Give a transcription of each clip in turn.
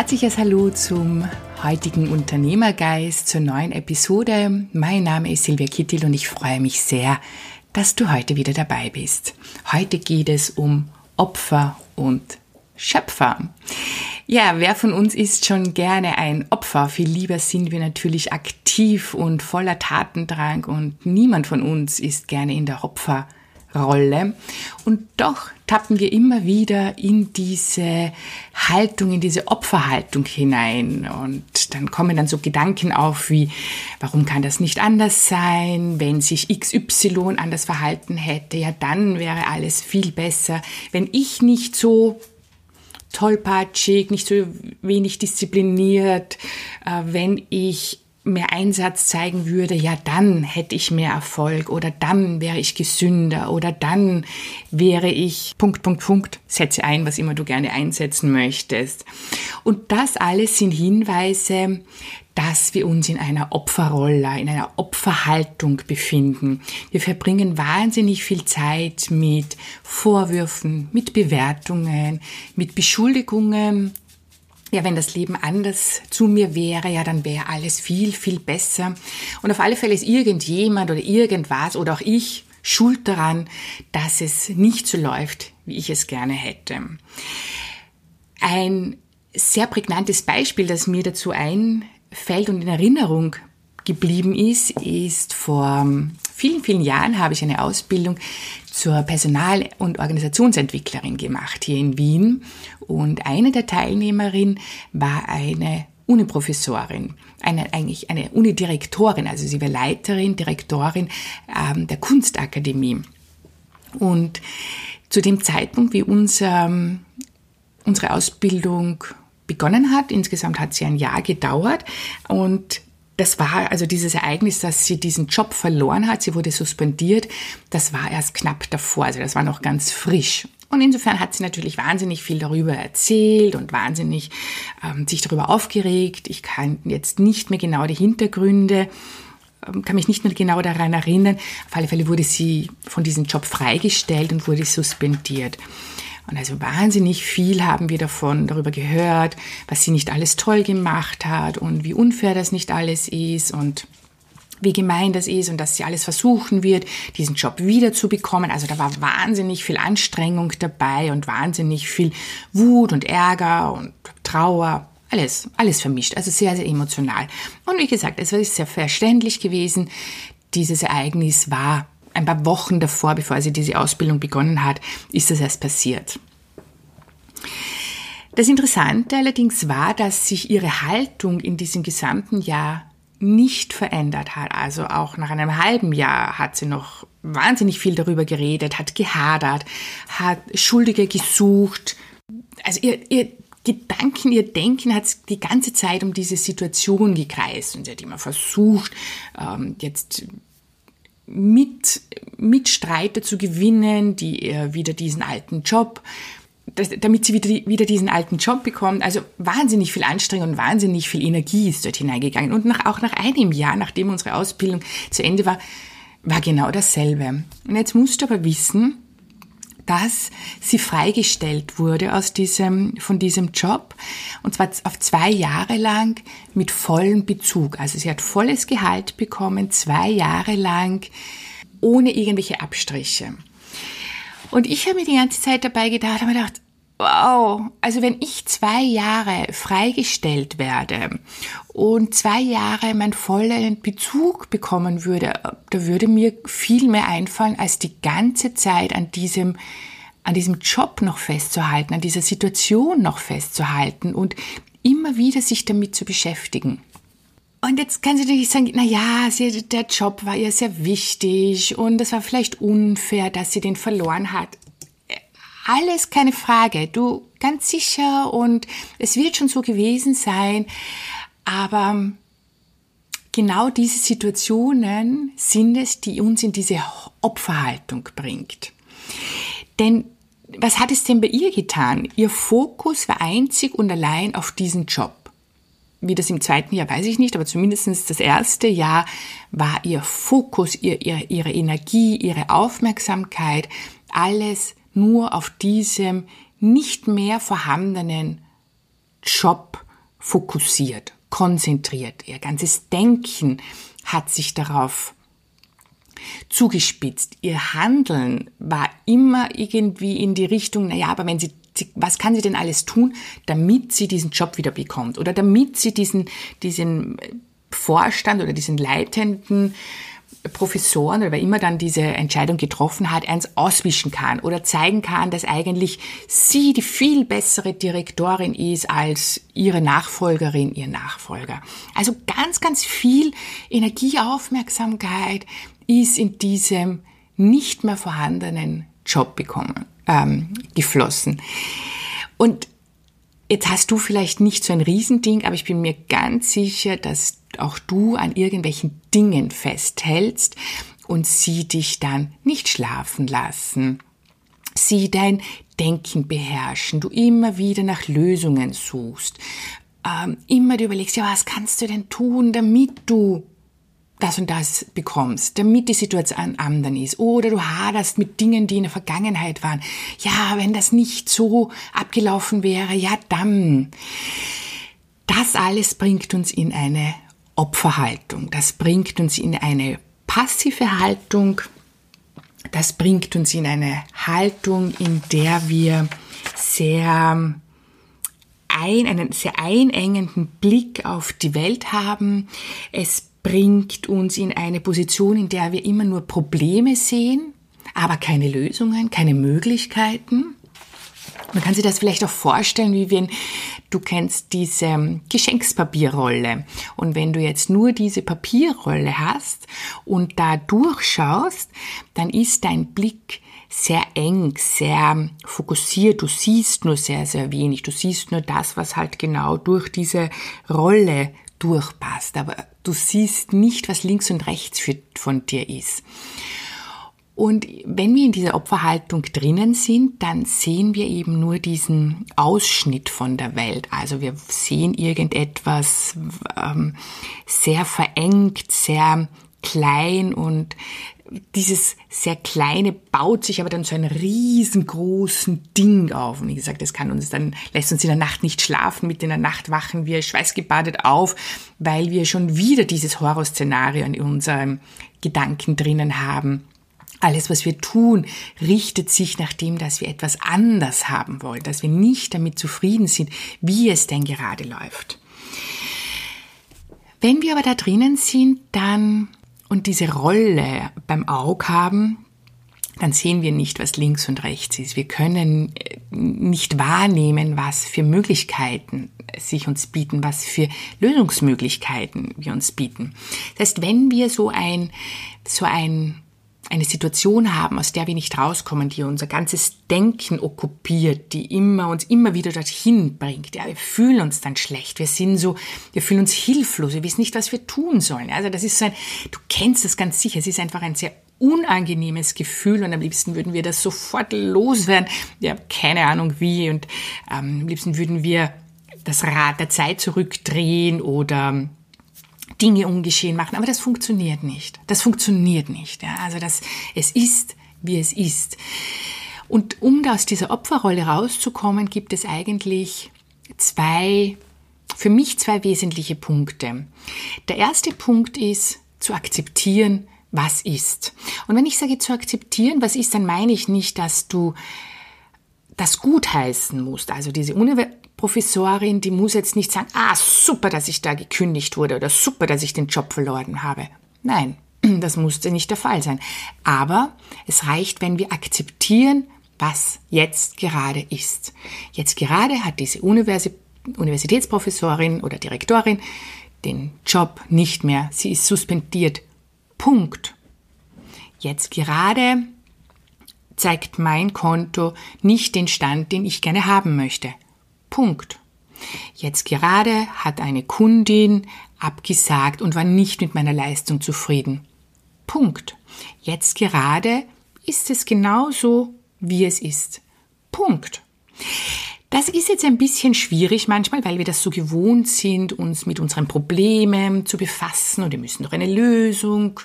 herzliches Hallo zum heutigen Unternehmergeist, zur neuen Episode. Mein Name ist Silvia Kittil und ich freue mich sehr, dass du heute wieder dabei bist. Heute geht es um Opfer und Schöpfer. Ja, wer von uns ist schon gerne ein Opfer? Viel lieber sind wir natürlich aktiv und voller Tatendrang und niemand von uns ist gerne in der Opfer Rolle. Und doch tappen wir immer wieder in diese Haltung, in diese Opferhaltung hinein. Und dann kommen dann so Gedanken auf wie, warum kann das nicht anders sein? Wenn sich XY anders verhalten hätte, ja, dann wäre alles viel besser. Wenn ich nicht so tollpatschig, nicht so wenig diszipliniert, äh, wenn ich mehr Einsatz zeigen würde, ja, dann hätte ich mehr Erfolg oder dann wäre ich gesünder oder dann wäre ich Punkt, Punkt, Punkt, setze ein, was immer du gerne einsetzen möchtest. Und das alles sind Hinweise, dass wir uns in einer Opferrolle, in einer Opferhaltung befinden. Wir verbringen wahnsinnig viel Zeit mit Vorwürfen, mit Bewertungen, mit Beschuldigungen, ja, wenn das Leben anders zu mir wäre, ja, dann wäre alles viel, viel besser. Und auf alle Fälle ist irgendjemand oder irgendwas oder auch ich schuld daran, dass es nicht so läuft, wie ich es gerne hätte. Ein sehr prägnantes Beispiel, das mir dazu einfällt und in Erinnerung geblieben ist, ist vor vielen, vielen Jahren habe ich eine Ausbildung zur Personal- und Organisationsentwicklerin gemacht hier in Wien. Und eine der Teilnehmerinnen war eine Uniprofessorin, eine, eigentlich eine Unidirektorin, also sie war Leiterin, Direktorin ähm, der Kunstakademie. Und zu dem Zeitpunkt, wie unser, unsere Ausbildung begonnen hat, insgesamt hat sie ein Jahr gedauert und das war also dieses Ereignis, dass sie diesen Job verloren hat. Sie wurde suspendiert. Das war erst knapp davor. Also das war noch ganz frisch. Und insofern hat sie natürlich wahnsinnig viel darüber erzählt und wahnsinnig ähm, sich darüber aufgeregt. Ich kann jetzt nicht mehr genau die Hintergründe, ähm, kann mich nicht mehr genau daran erinnern. Auf alle Fälle wurde sie von diesem Job freigestellt und wurde suspendiert. Und also wahnsinnig viel haben wir davon darüber gehört, was sie nicht alles toll gemacht hat und wie unfair das nicht alles ist und wie gemein das ist und dass sie alles versuchen wird, diesen Job wiederzubekommen. Also da war wahnsinnig viel Anstrengung dabei und wahnsinnig viel Wut und Ärger und Trauer. Alles, alles vermischt. Also sehr, sehr emotional. Und wie gesagt, es ist sehr verständlich gewesen. Dieses Ereignis war ein paar Wochen davor, bevor sie diese Ausbildung begonnen hat, ist das erst passiert. Das Interessante allerdings war, dass sich ihre Haltung in diesem gesamten Jahr nicht verändert hat. Also auch nach einem halben Jahr hat sie noch wahnsinnig viel darüber geredet, hat gehadert, hat Schuldige gesucht. Also ihr, ihr Gedanken, ihr Denken hat die ganze Zeit um diese Situation gekreist und sie hat immer versucht, ähm, jetzt mit, Mitstreiter zu gewinnen, die ihr wieder diesen alten Job, das, damit sie wieder, wieder diesen alten Job bekommt. Also wahnsinnig viel Anstrengung und wahnsinnig viel Energie ist dort hineingegangen. Und nach, auch nach einem Jahr, nachdem unsere Ausbildung zu Ende war, war genau dasselbe. Und jetzt musst du aber wissen, dass sie freigestellt wurde aus diesem, von diesem Job und zwar auf zwei Jahre lang mit vollem Bezug. Also sie hat volles Gehalt bekommen, zwei Jahre lang ohne irgendwelche Abstriche. Und ich habe mir die ganze Zeit dabei gedacht, habe mir gedacht, wow, also wenn ich zwei Jahre freigestellt werde und zwei Jahre meinen vollen Bezug bekommen würde, da würde mir viel mehr einfallen, als die ganze Zeit an diesem, an diesem Job noch festzuhalten, an dieser Situation noch festzuhalten und immer wieder sich damit zu beschäftigen. Und jetzt kannst du natürlich sagen, na ja, der Job war ihr sehr wichtig und es war vielleicht unfair, dass sie den verloren hat alles keine Frage. Du ganz sicher und es wird schon so gewesen sein. Aber genau diese Situationen sind es, die uns in diese Opferhaltung bringt. Denn was hat es denn bei ihr getan? Ihr Fokus war einzig und allein auf diesen Job. Wie das im zweiten Jahr weiß ich nicht, aber zumindest das erste Jahr war ihr Fokus, ihr, ihr, ihre Energie, ihre Aufmerksamkeit, alles nur auf diesem nicht mehr vorhandenen Job fokussiert, konzentriert. Ihr ganzes Denken hat sich darauf zugespitzt. Ihr Handeln war immer irgendwie in die Richtung, naja, aber wenn sie, was kann sie denn alles tun, damit sie diesen Job wieder bekommt oder damit sie diesen, diesen Vorstand oder diesen leitenden Professoren oder wer immer dann diese Entscheidung getroffen hat, eins auswischen kann oder zeigen kann, dass eigentlich sie die viel bessere Direktorin ist als ihre Nachfolgerin, ihr Nachfolger. Also ganz, ganz viel Energieaufmerksamkeit ist in diesem nicht mehr vorhandenen Job bekommen, ähm, geflossen. Und jetzt hast du vielleicht nicht so ein Riesending, aber ich bin mir ganz sicher, dass auch du an irgendwelchen Dingen festhältst und sie dich dann nicht schlafen lassen. Sie dein Denken beherrschen, du immer wieder nach Lösungen suchst, ähm, immer du überlegst, ja, was kannst du denn tun, damit du das und das bekommst, damit die Situation anderen ist. Oder du haderst mit Dingen, die in der Vergangenheit waren. Ja, wenn das nicht so abgelaufen wäre, ja dann. Das alles bringt uns in eine Opferhaltung. Das bringt uns in eine passive Haltung. Das bringt uns in eine Haltung, in der wir sehr ein, einen sehr einengenden Blick auf die Welt haben. Es bringt uns in eine Position, in der wir immer nur Probleme sehen, aber keine Lösungen, keine Möglichkeiten. Man kann sich das vielleicht auch vorstellen, wie wenn du kennst diese Geschenkspapierrolle. Und wenn du jetzt nur diese Papierrolle hast und da durchschaust, dann ist dein Blick sehr eng, sehr fokussiert. Du siehst nur sehr, sehr wenig. Du siehst nur das, was halt genau durch diese Rolle durchpasst. Aber du siehst nicht, was links und rechts von dir ist. Und wenn wir in dieser Opferhaltung drinnen sind, dann sehen wir eben nur diesen Ausschnitt von der Welt. Also wir sehen irgendetwas ähm, sehr verengt, sehr klein und dieses sehr kleine baut sich aber dann zu einem riesengroßen Ding auf. Und wie gesagt, das kann uns dann, lässt uns in der Nacht nicht schlafen. Mit in der Nacht wachen wir schweißgebadet auf, weil wir schon wieder dieses Horrorszenario in unserem Gedanken drinnen haben. Alles, was wir tun, richtet sich nach dem, dass wir etwas anders haben wollen, dass wir nicht damit zufrieden sind, wie es denn gerade läuft. Wenn wir aber da drinnen sind, dann und diese Rolle beim Auge haben, dann sehen wir nicht, was links und rechts ist. Wir können äh, nicht wahrnehmen, was für Möglichkeiten sich uns bieten, was für Lösungsmöglichkeiten wir uns bieten. Das heißt, wenn wir so ein, so ein eine Situation haben, aus der wir nicht rauskommen, die unser ganzes Denken okkupiert, die immer uns immer wieder dorthin bringt. Ja, wir fühlen uns dann schlecht, wir sind so, wir fühlen uns hilflos, wir wissen nicht, was wir tun sollen. Also das ist so ein, du kennst das ganz sicher, es ist einfach ein sehr unangenehmes Gefühl und am liebsten würden wir das sofort loswerden. Wir haben keine Ahnung wie und ähm, am liebsten würden wir das Rad der Zeit zurückdrehen oder Dinge ungeschehen machen. Aber das funktioniert nicht. Das funktioniert nicht. Ja. Also das, es ist, wie es ist. Und um aus dieser Opferrolle rauszukommen, gibt es eigentlich zwei, für mich zwei wesentliche Punkte. Der erste Punkt ist zu akzeptieren, was ist. Und wenn ich sage zu akzeptieren, was ist, dann meine ich nicht, dass du das gutheißen musst. Also diese Professorin, die muss jetzt nicht sagen, ah, super, dass ich da gekündigt wurde oder super, dass ich den Job verloren habe. Nein, das musste nicht der Fall sein. Aber es reicht, wenn wir akzeptieren, was jetzt gerade ist. Jetzt gerade hat diese Universitätsprofessorin oder Direktorin den Job nicht mehr. Sie ist suspendiert. Punkt. Jetzt gerade zeigt mein Konto nicht den Stand, den ich gerne haben möchte. Punkt. Jetzt gerade hat eine Kundin abgesagt und war nicht mit meiner Leistung zufrieden. Punkt. Jetzt gerade ist es genauso, wie es ist. Punkt. Das ist jetzt ein bisschen schwierig manchmal, weil wir das so gewohnt sind, uns mit unseren Problemen zu befassen und wir müssen doch eine Lösung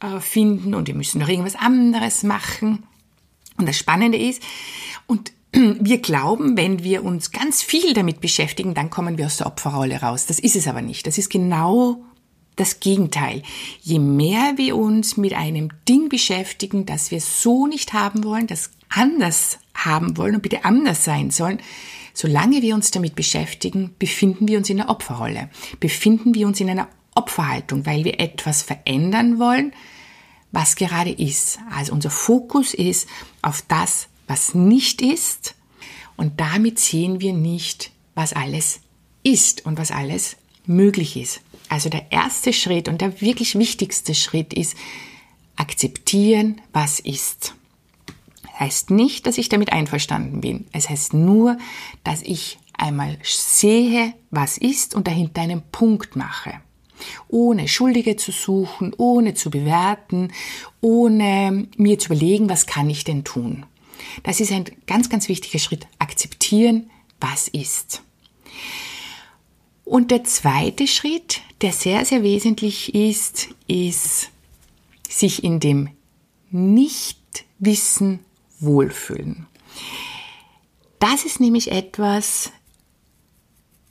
äh, finden und wir müssen doch irgendwas anderes machen. Und das Spannende ist, und wir glauben, wenn wir uns ganz viel damit beschäftigen, dann kommen wir aus der Opferrolle raus. Das ist es aber nicht. Das ist genau das Gegenteil. Je mehr wir uns mit einem Ding beschäftigen, das wir so nicht haben wollen, das anders haben wollen und bitte anders sein sollen, solange wir uns damit beschäftigen, befinden wir uns in der Opferrolle, befinden wir uns in einer Opferhaltung, weil wir etwas verändern wollen, was gerade ist. Also unser Fokus ist auf das, was nicht ist und damit sehen wir nicht, was alles ist und was alles möglich ist. Also der erste Schritt und der wirklich wichtigste Schritt ist, akzeptieren, was ist. Heißt nicht, dass ich damit einverstanden bin. Es heißt nur, dass ich einmal sehe, was ist und dahinter einen Punkt mache. Ohne Schuldige zu suchen, ohne zu bewerten, ohne mir zu überlegen, was kann ich denn tun. Das ist ein ganz, ganz wichtiger Schritt. Akzeptieren, was ist. Und der zweite Schritt, der sehr, sehr wesentlich ist, ist sich in dem Nichtwissen wohlfühlen. Das ist nämlich etwas,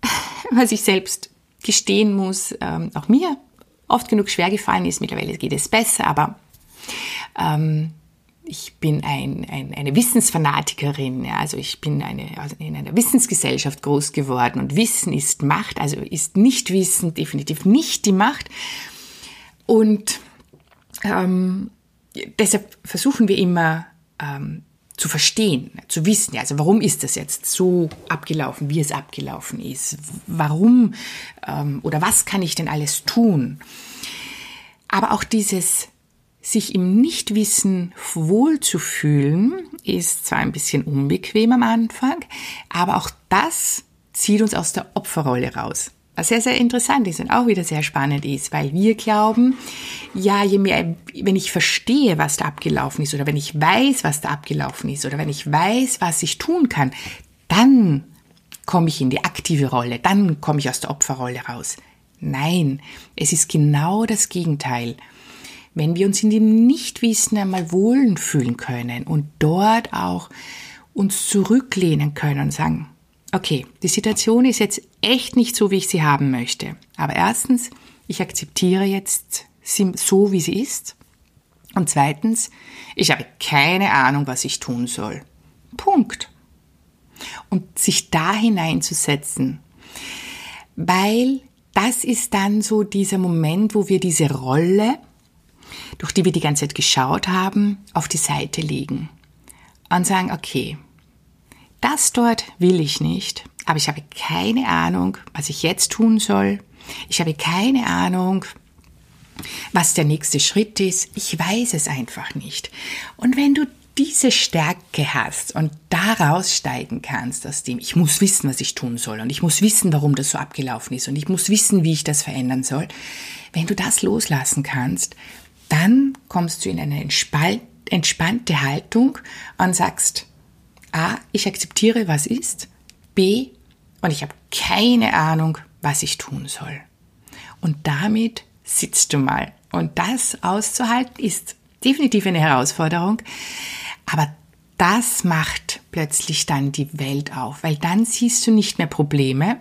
was ich selbst gestehen muss, ähm, auch mir oft genug schwer gefallen ist. Mittlerweile geht es besser, aber ähm, ich bin ein, ein, eine Wissensfanatikerin, ja, also ich bin eine, also in einer Wissensgesellschaft groß geworden und Wissen ist Macht, also ist Nichtwissen definitiv nicht die Macht. Und ähm, deshalb versuchen wir immer ähm, zu verstehen, zu wissen, ja, also warum ist das jetzt so abgelaufen, wie es abgelaufen ist, warum ähm, oder was kann ich denn alles tun. Aber auch dieses sich im Nichtwissen wohlzufühlen, ist zwar ein bisschen unbequem am Anfang, aber auch das zieht uns aus der Opferrolle raus. Was sehr, sehr interessant ist und auch wieder sehr spannend ist, weil wir glauben, ja, je mehr, wenn ich verstehe, was da abgelaufen ist, oder wenn ich weiß, was da abgelaufen ist, oder wenn ich weiß, was ich tun kann, dann komme ich in die aktive Rolle, dann komme ich aus der Opferrolle raus. Nein, es ist genau das Gegenteil wenn wir uns in dem Nichtwissen einmal wohlen fühlen können und dort auch uns zurücklehnen können und sagen, okay, die Situation ist jetzt echt nicht so, wie ich sie haben möchte. Aber erstens, ich akzeptiere jetzt sie so, wie sie ist. Und zweitens, ich habe keine Ahnung, was ich tun soll. Punkt. Und sich da hineinzusetzen, weil das ist dann so dieser Moment, wo wir diese Rolle durch die wir die ganze Zeit geschaut haben, auf die Seite legen und sagen, okay, das dort will ich nicht, aber ich habe keine Ahnung, was ich jetzt tun soll. Ich habe keine Ahnung, was der nächste Schritt ist. Ich weiß es einfach nicht. Und wenn du diese Stärke hast und daraus steigen kannst aus dem, ich muss wissen, was ich tun soll und ich muss wissen, warum das so abgelaufen ist und ich muss wissen, wie ich das verändern soll, wenn du das loslassen kannst, dann kommst du in eine entspannte Haltung und sagst, A, ich akzeptiere, was ist, B, und ich habe keine Ahnung, was ich tun soll. Und damit sitzt du mal. Und das auszuhalten ist definitiv eine Herausforderung, aber das macht plötzlich dann die Welt auf, weil dann siehst du nicht mehr Probleme,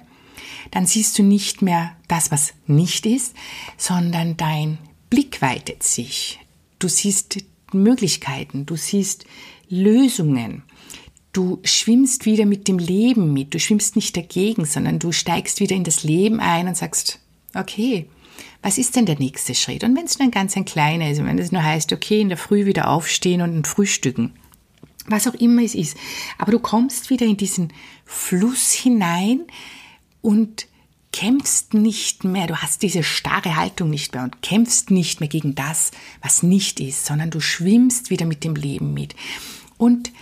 dann siehst du nicht mehr das, was nicht ist, sondern dein Blick weitet sich. Du siehst Möglichkeiten, du siehst Lösungen. Du schwimmst wieder mit dem Leben mit. Du schwimmst nicht dagegen, sondern du steigst wieder in das Leben ein und sagst, okay, was ist denn der nächste Schritt? Und wenn es nur ein ganz ein kleiner ist, wenn es nur heißt, okay, in der Früh wieder aufstehen und frühstücken, was auch immer es ist, aber du kommst wieder in diesen Fluss hinein und kämpfst nicht mehr, du hast diese starre Haltung nicht mehr und kämpfst nicht mehr gegen das, was nicht ist, sondern du schwimmst wieder mit dem Leben mit. Und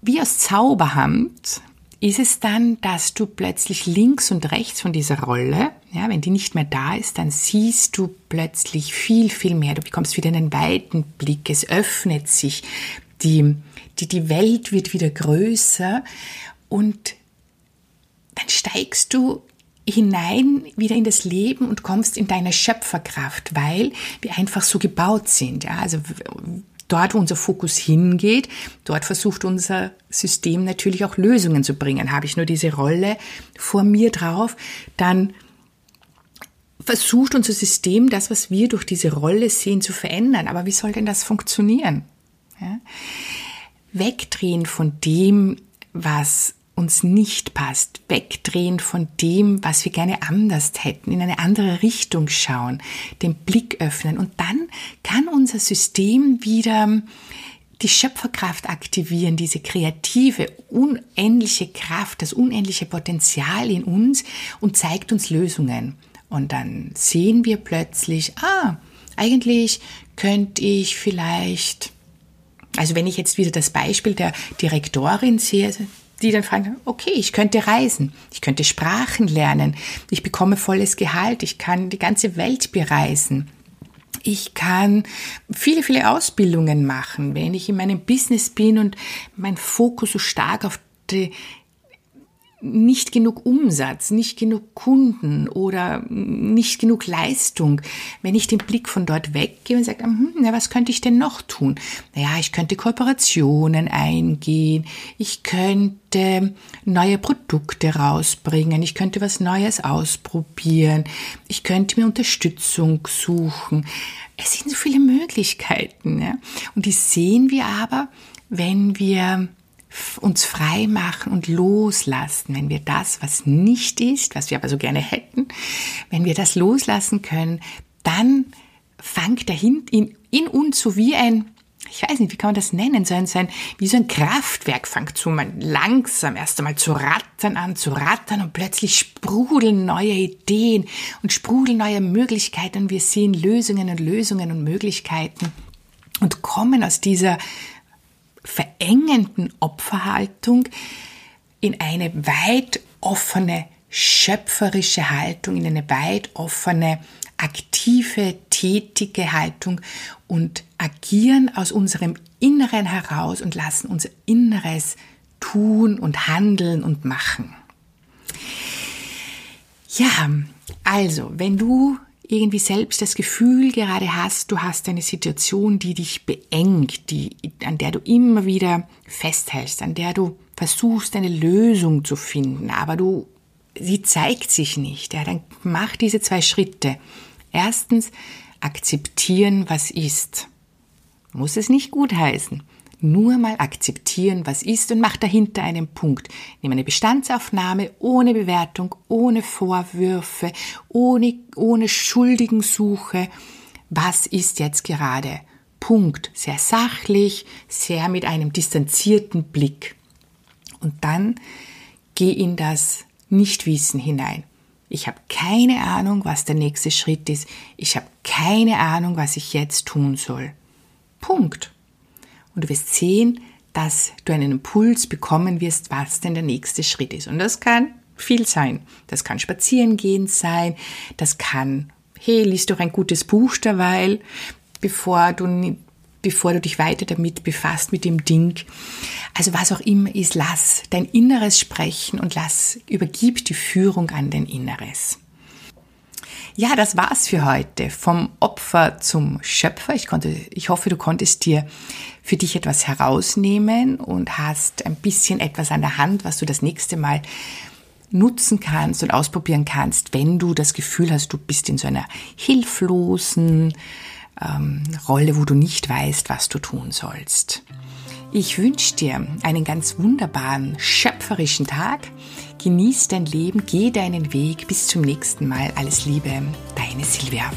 wie aus Zauberhand ist es dann, dass du plötzlich links und rechts von dieser Rolle, ja, wenn die nicht mehr da ist, dann siehst du plötzlich viel, viel mehr. Du bekommst wieder einen weiten Blick, es öffnet sich, die, die, die Welt wird wieder größer und dann steigst du hinein wieder in das Leben und kommst in deine Schöpferkraft, weil wir einfach so gebaut sind. Ja? Also dort, wo unser Fokus hingeht, dort versucht unser System natürlich auch Lösungen zu bringen. Habe ich nur diese Rolle vor mir drauf, dann versucht unser System das, was wir durch diese Rolle sehen, zu verändern. Aber wie soll denn das funktionieren? Ja? Wegdrehen von dem, was uns nicht passt, wegdrehen von dem, was wir gerne anders hätten, in eine andere Richtung schauen, den Blick öffnen und dann kann unser System wieder die Schöpferkraft aktivieren, diese kreative, unendliche Kraft, das unendliche Potenzial in uns und zeigt uns Lösungen. Und dann sehen wir plötzlich, ah, eigentlich könnte ich vielleicht, also wenn ich jetzt wieder das Beispiel der Direktorin sehe, die dann fragen, okay, ich könnte reisen, ich könnte Sprachen lernen, ich bekomme volles Gehalt, ich kann die ganze Welt bereisen. Ich kann viele, viele Ausbildungen machen, wenn ich in meinem Business bin und mein Fokus so stark auf die nicht genug Umsatz, nicht genug Kunden oder nicht genug Leistung, wenn ich den Blick von dort weggehe und sage, hm, na, was könnte ich denn noch tun? Naja, ich könnte Kooperationen eingehen, ich könnte neue Produkte rausbringen, ich könnte was Neues ausprobieren, ich könnte mir Unterstützung suchen. Es sind so viele Möglichkeiten. Ja? Und die sehen wir aber, wenn wir uns frei machen und loslassen, wenn wir das, was nicht ist, was wir aber so gerne hätten, wenn wir das loslassen können, dann fängt dahinter in, in uns so wie ein, ich weiß nicht, wie kann man das nennen, so ein, so ein, wie so ein Kraftwerk fängt so mal langsam erst einmal zu rattern an, zu rattern und plötzlich sprudeln neue Ideen und sprudeln neue Möglichkeiten und wir sehen Lösungen und Lösungen und Möglichkeiten und kommen aus dieser verengenden Opferhaltung in eine weit offene schöpferische Haltung, in eine weit offene, aktive, tätige Haltung und agieren aus unserem Inneren heraus und lassen unser Inneres tun und handeln und machen. Ja, also, wenn du irgendwie selbst das Gefühl gerade hast, du hast eine Situation, die dich beengt, die, an der du immer wieder festhältst, an der du versuchst, eine Lösung zu finden, aber du, sie zeigt sich nicht, ja, dann mach diese zwei Schritte. Erstens, akzeptieren, was ist. Muss es nicht gut heißen nur mal akzeptieren, was ist und mach dahinter einen Punkt. Nimm eine Bestandsaufnahme ohne Bewertung, ohne Vorwürfe, ohne, ohne Schuldigensuche. Was ist jetzt gerade? Punkt. Sehr sachlich, sehr mit einem distanzierten Blick. Und dann geh in das Nichtwissen hinein. Ich habe keine Ahnung, was der nächste Schritt ist. Ich habe keine Ahnung, was ich jetzt tun soll. Punkt und du wirst sehen, dass du einen Impuls bekommen wirst, was denn der nächste Schritt ist. Und das kann viel sein. Das kann Spazierengehen sein, das kann, hey, liest doch ein gutes Buch derweil, bevor du, bevor du dich weiter damit befasst mit dem Ding. Also was auch immer ist, lass dein Inneres sprechen und lass, übergib die Führung an dein Inneres. Ja, das war's für heute. Vom Opfer zum Schöpfer. Ich konnte, ich hoffe, du konntest dir für dich etwas herausnehmen und hast ein bisschen etwas an der Hand, was du das nächste Mal nutzen kannst und ausprobieren kannst, wenn du das Gefühl hast, du bist in so einer hilflosen ähm, Rolle, wo du nicht weißt, was du tun sollst. Ich wünsche dir einen ganz wunderbaren, schöpferischen Tag. Genieß dein Leben, geh deinen Weg. Bis zum nächsten Mal. Alles Liebe, deine Silvia.